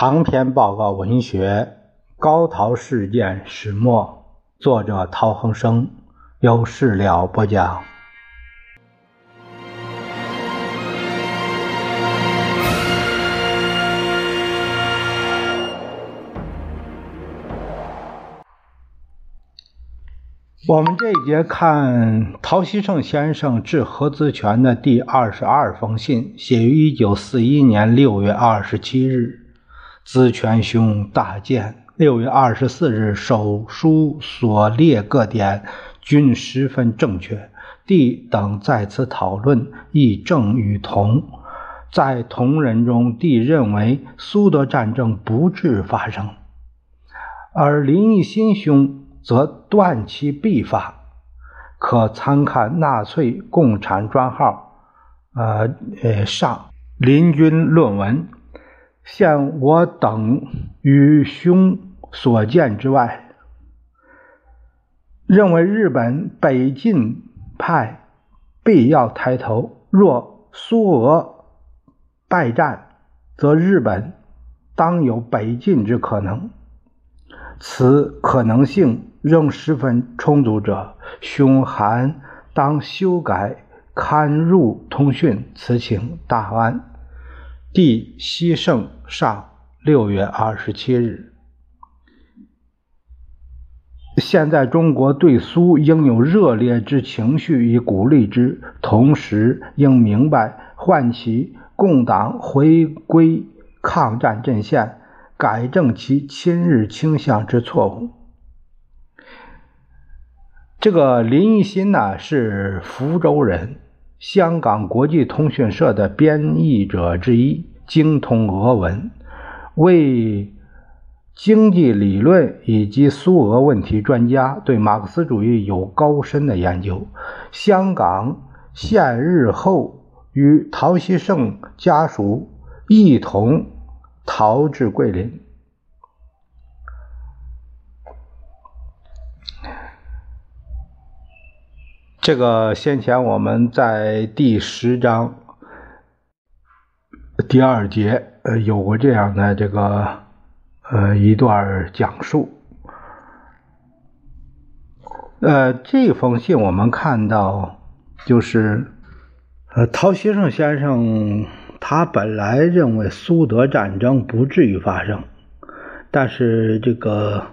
长篇报告文学《高陶事件始末》，作者陶恒生，由事了播讲。我们这一节看陶希圣先生致何子权的第二十二封信，写于一九四一年六月二十七日。资权兄大见。六月二十四日手书所列各点均十分正确，弟等在此讨论亦正与同。在同人中，弟认为苏德战争不致发生，而林毅新兄则断其必发。可参看纳粹共产专号，呃呃上林军论文。现我等与兄所见之外，认为日本北进派必要抬头。若苏俄败战，则日本当有北进之可能。此可能性仍十分充足者，兄还当修改刊入通讯，此请大安。弟西圣上六月二十七日。现在中国对苏应有热烈之情绪以鼓励之，同时应明白唤起共党回归抗战阵线，改正其亲日倾向之错误。这个林一新呢是福州人。香港国际通讯社的编译者之一，精通俄文，为经济理论以及苏俄问题专家，对马克思主义有高深的研究。香港现日后与陶希圣家属一同逃至桂林。这个先前我们在第十章第二节呃有过这样的这个呃一段讲述，呃这封信我们看到就是呃陶希圣先生他本来认为苏德战争不至于发生，但是这个。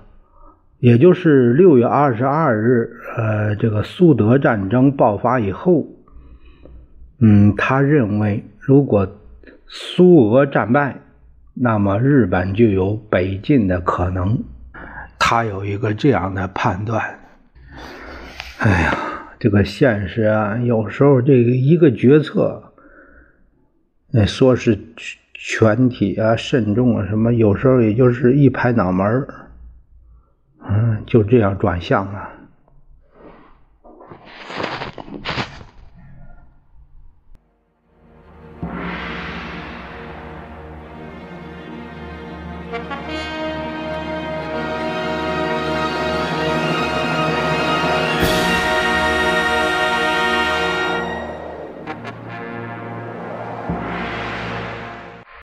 也就是六月二十二日，呃，这个苏德战争爆发以后，嗯，他认为如果苏俄战败，那么日本就有北进的可能。他有一个这样的判断。哎呀，这个现实啊，有时候这个一个决策，说是全体啊、慎重啊什么，有时候也就是一拍脑门儿。嗯，就这样转向了。